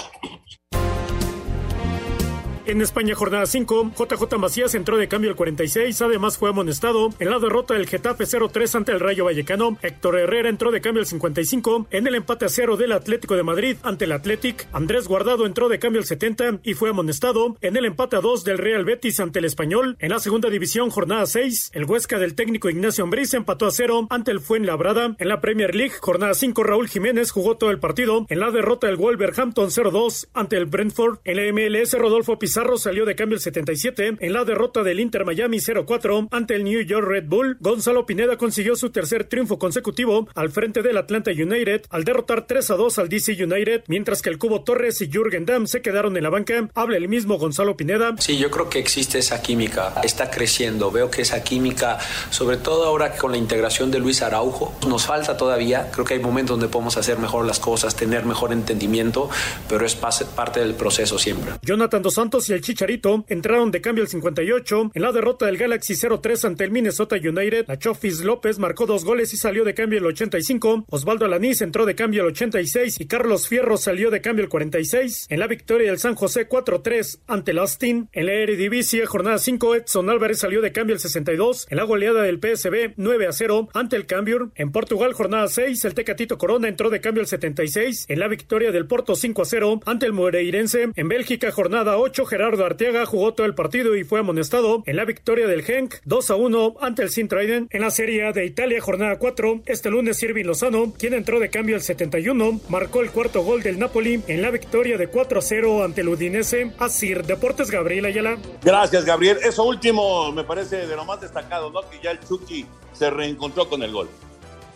Speaker 21: En España, jornada 5, JJ Macías entró de cambio el 46, además fue amonestado en la derrota del Getafe 0-3 ante el Rayo Vallecano. Héctor Herrera entró de cambio el 55 en el empate a 0 del Atlético de Madrid ante el Athletic. Andrés Guardado entró de cambio el 70 y fue amonestado en el empate a 2 del Real Betis ante el Español. En la segunda división, jornada 6, el Huesca del técnico Ignacio Ambriz empató a 0 ante el Fuenlabrada. En la Premier League, jornada 5, Raúl Jiménez jugó todo el partido. En la derrota del Wolverhampton 0-2 ante el Brentford. En la MLS, Rodolfo Pizarro salió de cambio el 77 en la derrota del Inter Miami 0-4 ante el New York Red Bull. Gonzalo Pineda consiguió su tercer triunfo consecutivo al frente del Atlanta United al derrotar 3-2 al DC United, mientras que el Cubo Torres y Jürgen Damm se quedaron en la banca. Habla el mismo Gonzalo Pineda.
Speaker 23: Sí, yo creo que existe esa química, está creciendo. Veo que esa química, sobre todo ahora con la integración de Luis Araujo, nos falta todavía. Creo que hay momentos donde podemos hacer mejor las cosas, tener mejor entendimiento, pero es parte del proceso siempre.
Speaker 21: Jonathan Dos Santos y el Chicharito entraron de cambio el 58 en la derrota del Galaxy 0-3 ante el Minnesota United. La Chofis López marcó dos goles y salió de cambio el 85. Osvaldo Alanís entró de cambio el 86 y Carlos Fierro salió de cambio el 46. En la victoria del San José 4-3 ante el Austin. En la Eredivisie, jornada 5, Edson Álvarez salió de cambio el 62. En la goleada del PSB 9-0 ante el Cambiur. En Portugal, jornada 6, el Tecatito Corona entró de cambio el 76. En la victoria del Porto 5-0 ante el Moreirense. En Bélgica, jornada 8, Gerardo Arteaga jugó todo el partido y fue amonestado en la victoria del Genk 2 a 1 ante el Sint-Truiden. En la Serie A de Italia, jornada 4, este lunes Irving Lozano, quien entró de cambio el 71, marcó el cuarto gol del Napoli en la victoria de 4 a 0 ante el Udinese. Asir Deportes Gabriel Ayala.
Speaker 7: Gracias, Gabriel. Eso último me parece de lo más destacado, ¿no? Que ya el Chucky se reencontró con el gol.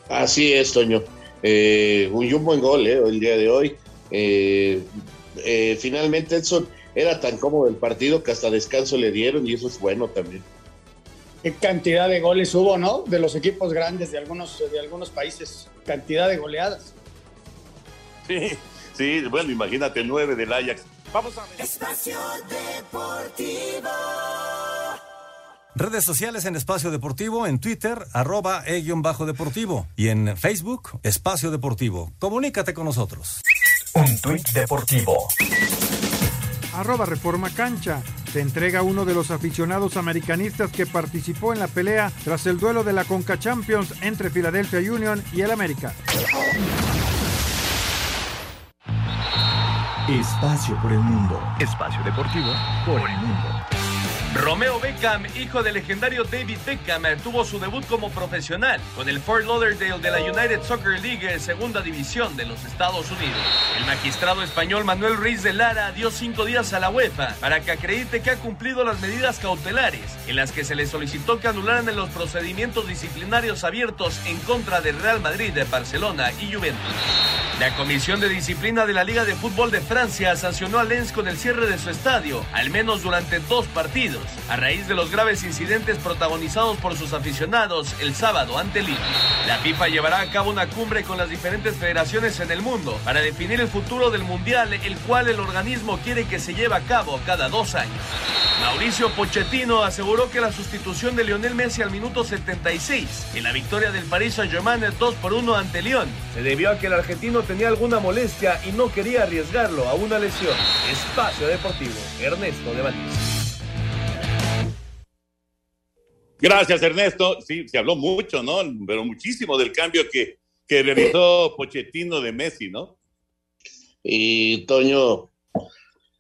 Speaker 10: Así es, Toño. Eh, un, un buen gol, ¿eh? El día de hoy. Eh, eh, finalmente, Edson era tan cómodo el partido que hasta descanso le dieron y eso es bueno también.
Speaker 9: Qué cantidad de goles hubo, ¿no? De los equipos grandes de algunos, de algunos países. Cantidad de goleadas.
Speaker 7: Sí, sí, bueno, imagínate, nueve del Ajax. Vamos a ver.
Speaker 14: Espacio Deportivo.
Speaker 24: Redes sociales en Espacio Deportivo, en Twitter, arroba e-bajo deportivo y en Facebook, Espacio Deportivo. Comunícate con nosotros.
Speaker 15: Un tuit deportivo.
Speaker 1: Arroba Reforma Cancha. Se entrega uno de los aficionados americanistas que participó en la pelea tras el duelo de la Conca Champions entre Philadelphia Union y el América.
Speaker 15: Espacio por el mundo. Espacio deportivo por el mundo.
Speaker 25: Romeo Beckham, hijo del legendario David Beckham, tuvo su debut como profesional con el Fort Lauderdale de la United Soccer League, segunda división de los Estados Unidos. El magistrado español Manuel Ruiz de Lara dio cinco días a la UEFA para que acredite que ha cumplido las medidas cautelares en las que se le solicitó que anularan los procedimientos disciplinarios abiertos en contra del Real Madrid, Barcelona y Juventus. La Comisión de Disciplina de la Liga de Fútbol de Francia sancionó a Lens con el cierre de su estadio, al menos durante dos partidos, a raíz de los graves incidentes protagonizados por sus aficionados el sábado ante Lille. La FIFA llevará a cabo una cumbre con las diferentes federaciones en el mundo para definir el futuro del Mundial, el cual el organismo quiere que se lleve a cabo cada dos años. Mauricio Pochettino aseguró que la sustitución de Lionel Messi al minuto 76 en la victoria del Paris Saint-Germain 2 por 1 ante Lyon se debió a que el argentino tenía alguna molestia y no quería arriesgarlo a una lesión. Espacio Deportivo, Ernesto de Valdés.
Speaker 7: Gracias, Ernesto. Sí, se habló mucho, ¿no? Pero muchísimo del cambio que, que realizó Pochettino de Messi, ¿no?
Speaker 10: Y Toño,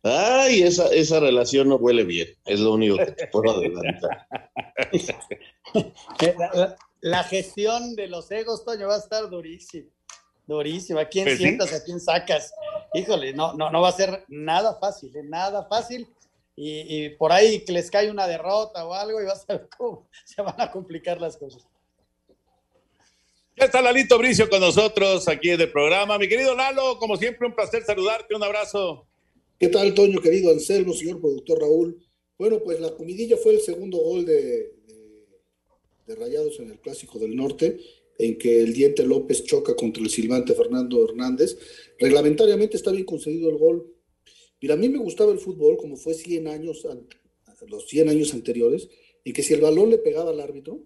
Speaker 10: ay, esa, esa relación no huele bien, es lo único que te puedo adelantar.
Speaker 9: La, la- la gestión de los egos, Toño, va a estar durísima. Durísima. ¿A quién
Speaker 7: Pues sí.
Speaker 9: sientas? ¿A quién sacas? Híjole, no, no, no va a ser nada fácil, ¿eh? nada fácil. Y, y por ahí que les cae una derrota o algo y vas a ver cómo se van a complicar las cosas.
Speaker 7: Está Lalito Bricio con nosotros aquí en el programa. Mi querido Lalo, como siempre, un placer saludarte. Un abrazo.
Speaker 26: ¿Qué tal, Toño, querido Anselmo, señor productor Raúl? Bueno, pues la comidilla fue el segundo gol de, de, de Rayados en el Clásico del Norte, en que el Diente López choca contra el silbante Fernando Hernández. Reglamentariamente está bien concedido el gol. Mira, a mí me gustaba el fútbol, como fue 100 años, los 100 años anteriores, en que si el balón le pegaba al árbitro,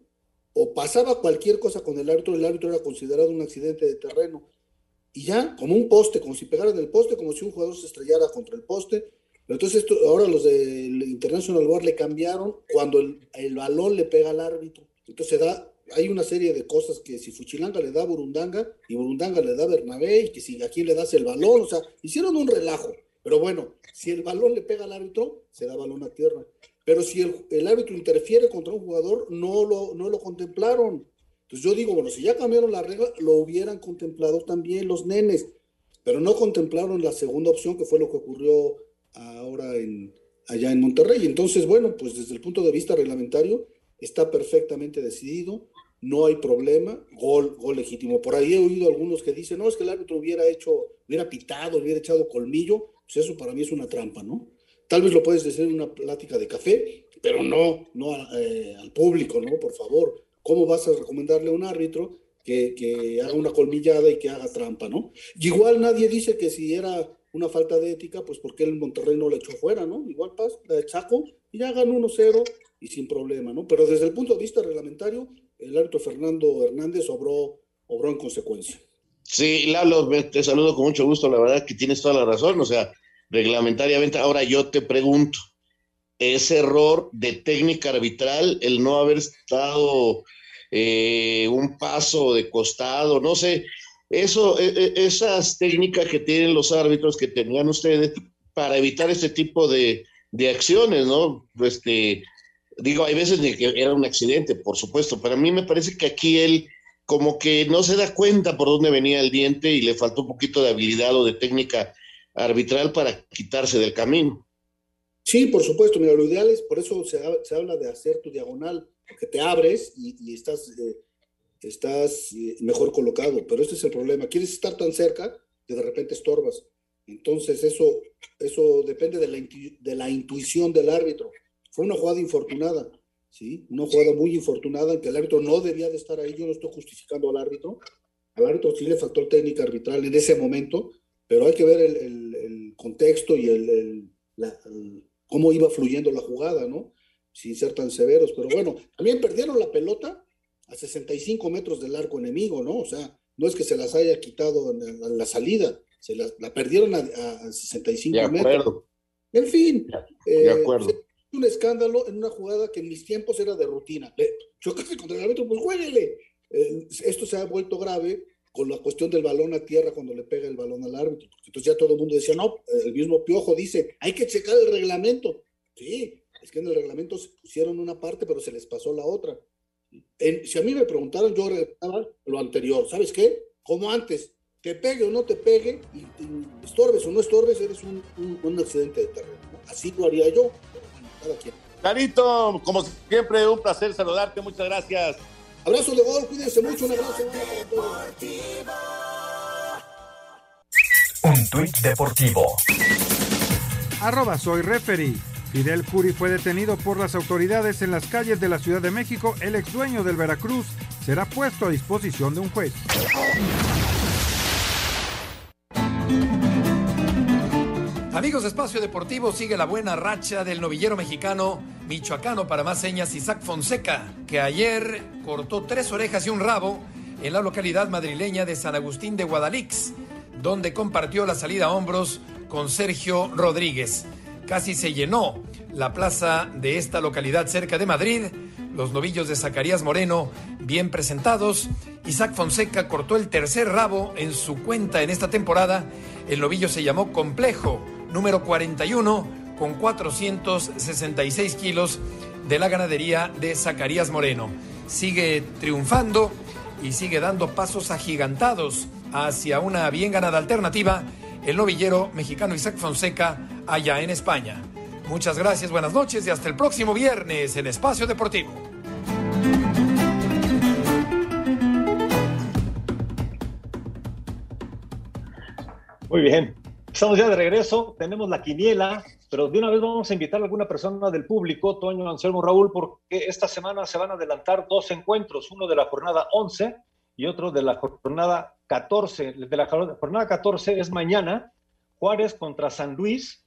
Speaker 26: o pasaba cualquier cosa con el árbitro, el árbitro era considerado un accidente de terreno. Y ya, como un poste, como si pegara en el poste, como si un jugador se estrellara contra el poste. Pero entonces esto, ahora los del International Board le cambiaron cuando el, el balón le pega al árbitro. Entonces da, hay una serie de cosas que si Fuchilanga le da Burundanga y Burundanga le da Bernabé y que si a quién le das el balón, o sea, hicieron un relajo. Pero bueno, si el balón le pega al árbitro, se da balón a tierra. Pero si el, el, árbitro interfiere contra un jugador, no lo, no lo contemplaron. Entonces yo digo, bueno, si ya cambiaron la regla, lo hubieran contemplado también los nenes, pero no contemplaron la segunda opción, que fue lo que ocurrió ahora en, allá en Monterrey. Entonces, bueno, pues desde el punto de vista reglamentario, está perfectamente decidido, no hay problema, gol, gol legítimo. Por ahí he oído algunos que dicen, no, es que el árbitro hubiera hecho, hubiera pitado, hubiera echado colmillo, pues eso para mí es una trampa, ¿no? Tal vez lo puedes decir en una plática de café, pero no, no eh, al público, ¿no? Por favor. ¿Cómo vas a recomendarle a un árbitro que, que, haga una colmillada y que haga trampa, ¿no? Y igual nadie dice que si era una falta de ética, pues porque el Monterrey no le echó fuera, ¿no? Igual pasa, la Chaco, y ya ganó 1-0 y sin problema, ¿no? Pero desde el punto de vista reglamentario, el árbitro Fernando Hernández obró, obró en consecuencia.
Speaker 10: Sí, Lalo, te saludo con mucho gusto, la verdad que tienes toda la razón, o sea, reglamentariamente. Ahora yo te pregunto, ¿es error de técnica arbitral el no haber estado eh, un paso de costado? No sé, eso, e, esas técnicas que tienen los árbitros que tenían ustedes para evitar este tipo de, de acciones, ¿no? Este, digo, hay veces que era un accidente, por supuesto, pero a mí me parece que aquí él como que no se da cuenta por dónde venía el diente y le faltó un poquito de habilidad o de técnica arbitral para quitarse del camino.
Speaker 26: Sí, por supuesto, mira, lo ideal es, por eso se, se habla de hacer tu diagonal, que te abres y, y estás, eh, estás eh, mejor colocado, pero este es el problema, quieres estar tan cerca que de repente estorbas. Entonces eso, eso depende de la, de la intuición del árbitro. Fue una jugada infortunada, ¿sí? Una jugada muy infortunada en que el árbitro no debía de estar ahí, yo no estoy justificando al árbitro, al árbitro sí le faltó técnica arbitral en ese momento, pero hay que ver el, el, el contexto y el, la, cómo iba fluyendo la jugada, ¿no? Sin ser tan severos, pero bueno, también perdieron la pelota a 65 metros del arco enemigo, ¿no? O sea, no es que se las haya quitado en, en la salida, se la, la perdieron a, a 65
Speaker 10: de
Speaker 26: metros. En fin,
Speaker 10: de
Speaker 26: eh,
Speaker 10: acuerdo.
Speaker 26: Un escándalo en una jugada que en mis tiempos era de rutina. Le, chocaste contra el árbitro, pues jueguele. Eh, esto se ha vuelto grave con la cuestión del balón a tierra cuando le pega el balón al árbitro. Entonces ya todo el mundo decía, no, el mismo Piojo dice, hay que checar el reglamento. Sí, es que en el reglamento se pusieron una parte, pero se les pasó la otra. En, si a mí me preguntaran, yo regresaba lo anterior. ¿Sabes qué? Como antes, te pegue o no te pegue, y, estorbes o no estorbes, eres un, un, accidente de terreno. ¿no? Así lo haría yo, cada quien.
Speaker 7: Clarito, como siempre, un placer saludarte. Muchas gracias.
Speaker 26: Abrazo de gol, cuídense mucho, un abrazo.
Speaker 15: Un tuit deportivo.
Speaker 1: Arroba soy referee. Fidel Curi fue detenido por las autoridades en las calles de la Ciudad de México. El ex dueño del Veracruz será puesto a disposición de un juez.
Speaker 27: Amigos de Espacio Deportivo, sigue la buena racha del novillero mexicano michoacano para más señas Isaac Fonseca, que ayer cortó tres orejas y un rabo en la localidad madrileña de San Agustín de Guadalix, donde compartió la salida a hombros con Sergio Rodríguez. Casi se llenó la plaza de esta localidad cerca de Madrid. Los novillos de Zacarías Moreno bien presentados. Isaac Fonseca cortó el tercer rabo en su cuenta en esta temporada. El novillo se llamó Complejo, número 41, con 466 kilos de la ganadería de Zacarías Moreno. Sigue triunfando y sigue dando pasos agigantados hacia una bien ganada alternativa el novillero mexicano Isaac Fonseca allá en España. Muchas gracias, buenas noches y hasta el próximo viernes en Espacio Deportivo.
Speaker 28: Muy bien, Estamos ya de regreso, tenemos la quiniela, pero de una vez vamos a invitar a alguna persona del público, Toño, Anselmo, Raúl, porque esta semana se van a adelantar dos encuentros, uno de la jornada 11 y otro de la jornada 14. De la jornada 14 es mañana, Juárez contra San Luis,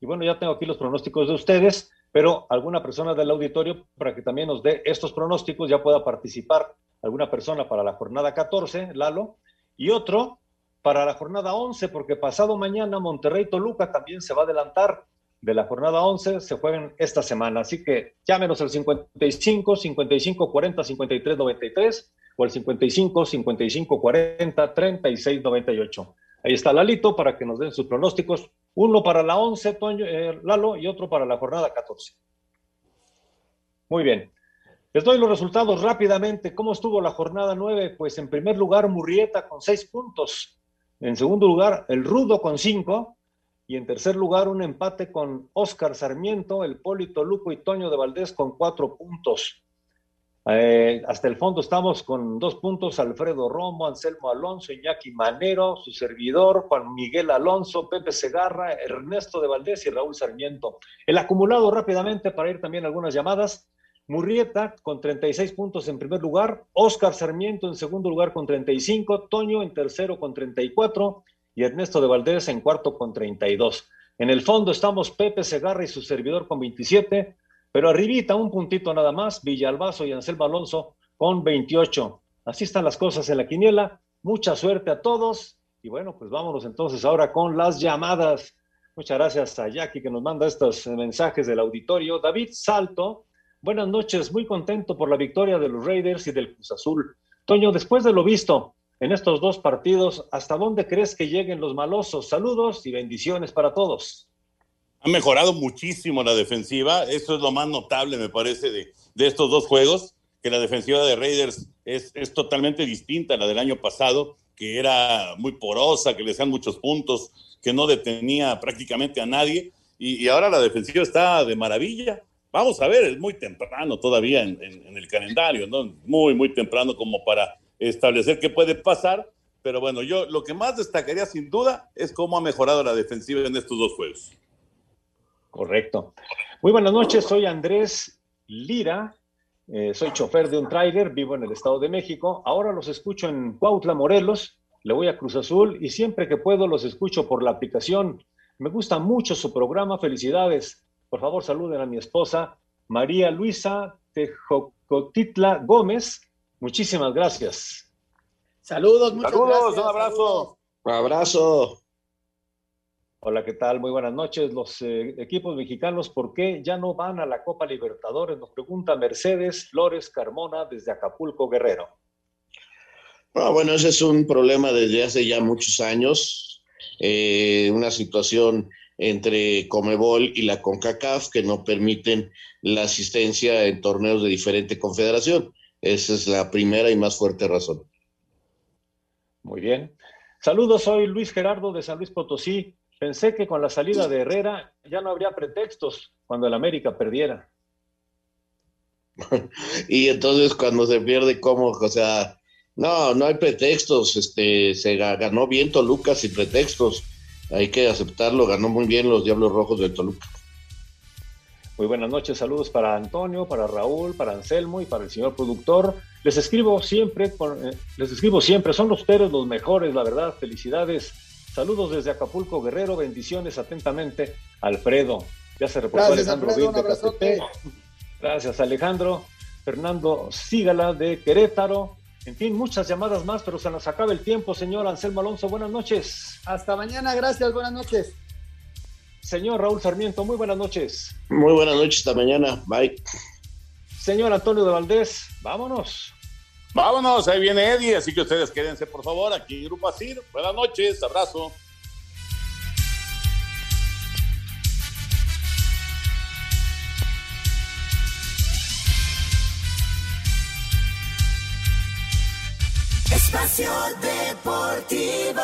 Speaker 28: y bueno, ya tengo aquí los pronósticos de ustedes, pero alguna persona del auditorio, para que también nos dé estos pronósticos, ya pueda participar alguna persona para la jornada 14, Lalo, y otro para la jornada 11, porque pasado mañana Monterrey-Toluca también se va a adelantar de la jornada 11, se juegan esta semana. Así que llámenos al 55 55 40 53 93 o al 55 55 40 36 98. Ahí está Lalito para que nos den sus pronósticos. Uno para la 11, Toño, eh, Lalo, y otro para la jornada 14. Muy bien. Les doy los resultados rápidamente. ¿Cómo estuvo la jornada 9? Pues en primer lugar, Murrieta con 6 puntos. En segundo lugar, el Rudo con cinco. Y en tercer lugar, un empate con Oscar Sarmiento, el Polito Luco y Toño de Valdés con cuatro puntos. Eh, hasta el fondo estamos con dos puntos, Alfredo Romo, Anselmo Alonso, Iñaki Manero, su servidor, Juan Miguel Alonso, Pepe Segarra, Ernesto de Valdés y Raúl Sarmiento. El acumulado rápidamente para ir también algunas llamadas, Murrieta con 36 puntos en primer lugar, Oscar Sarmiento en segundo lugar con 35, Toño en tercero con 34 y Ernesto de Valdés en cuarto con 32. En el fondo estamos Pepe Segarra y su servidor con 27, pero arribita un puntito nada más, Villalbazo y Anselmo Alonso con 28. Así están las cosas en la quiniela. Mucha suerte a todos y bueno, pues vámonos entonces ahora con las llamadas. Muchas gracias a Jackie que nos manda estos mensajes del auditorio. David Salto Buenas noches, muy contento por la victoria de los Raiders y del Cruz Azul. Toño, después de lo visto en estos dos partidos, ¿hasta dónde crees que lleguen los malosos? Saludos y bendiciones para todos.
Speaker 7: Ha mejorado muchísimo la defensiva, eso es lo más notable, me parece, de, estos dos juegos, que la defensiva de Raiders es, totalmente distinta a la del año pasado, que era muy porosa, que le hacían muchos puntos, que no detenía prácticamente a nadie, y ahora la defensiva está de maravilla Vamos a ver, es muy temprano todavía en, el calendario, ¿no? Muy, muy temprano como para establecer qué puede pasar. Pero bueno, yo lo que más destacaría sin duda es cómo ha mejorado la defensiva en estos dos juegos.
Speaker 28: Correcto. Muy buenas noches, soy Andrés Lira, eh, soy chofer de un trailer, vivo en el Estado de México. Ahora los escucho en Cuautla, Morelos, le voy a Cruz Azul y siempre que puedo los escucho por la aplicación. Me gusta mucho su programa, felicidades. Por favor, saluden a mi esposa, María Luisa Tejocotitla Gómez. Muchísimas gracias.
Speaker 9: Saludos, muchas
Speaker 7: Saludos, un abrazo.
Speaker 10: Un abrazo.
Speaker 28: Hola, ¿qué tal? Muy buenas noches. Los eh, equipos mexicanos, ¿por qué ya no van a la Copa Libertadores? Nos pregunta Mercedes Flores Carmona desde Acapulco, Guerrero.
Speaker 10: bueno, ese es un problema desde hace ya muchos años. Eh, una situación entre Comebol y la CONCACAF que no permiten la asistencia en torneos de diferente confederación. Esa es la primera y más fuerte razón.
Speaker 28: Muy bien. Saludos, soy Luis Gerardo de San Luis Potosí. Pensé que con la salida de Herrera ya no habría pretextos cuando el América perdiera.
Speaker 10: y entonces cuando se pierde, ¿cómo? O sea, no, no hay pretextos. Este, se ganó bien Toluca sin pretextos hay que aceptarlo, ganó muy bien los Diablos Rojos de Toluca.
Speaker 28: Muy buenas noches, saludos para Antonio, para Raúl, para Anselmo y para el señor productor. Les escribo siempre, eh, les escribo siempre, son ustedes los mejores, la verdad, felicidades. Saludos desde Acapulco, Guerrero, bendiciones atentamente, Alfredo. Ya se reportó Alejandro de Gracias, Alejandro. Fernando Sígala de Querétaro. En fin, muchas llamadas más, pero se nos acaba el tiempo, señor Anselmo Alonso. Buenas noches.
Speaker 9: Hasta mañana, gracias, buenas noches.
Speaker 28: Señor Raúl Sarmiento, muy buenas noches.
Speaker 10: Muy buenas noches, hasta mañana. Bye.
Speaker 28: Señor Antonio de Valdés, vámonos.
Speaker 7: Vámonos, ahí viene Eddie, así que ustedes quédense por favor aquí en Grupo Asir. Buenas noches, abrazo.
Speaker 14: Espacio Deportivo.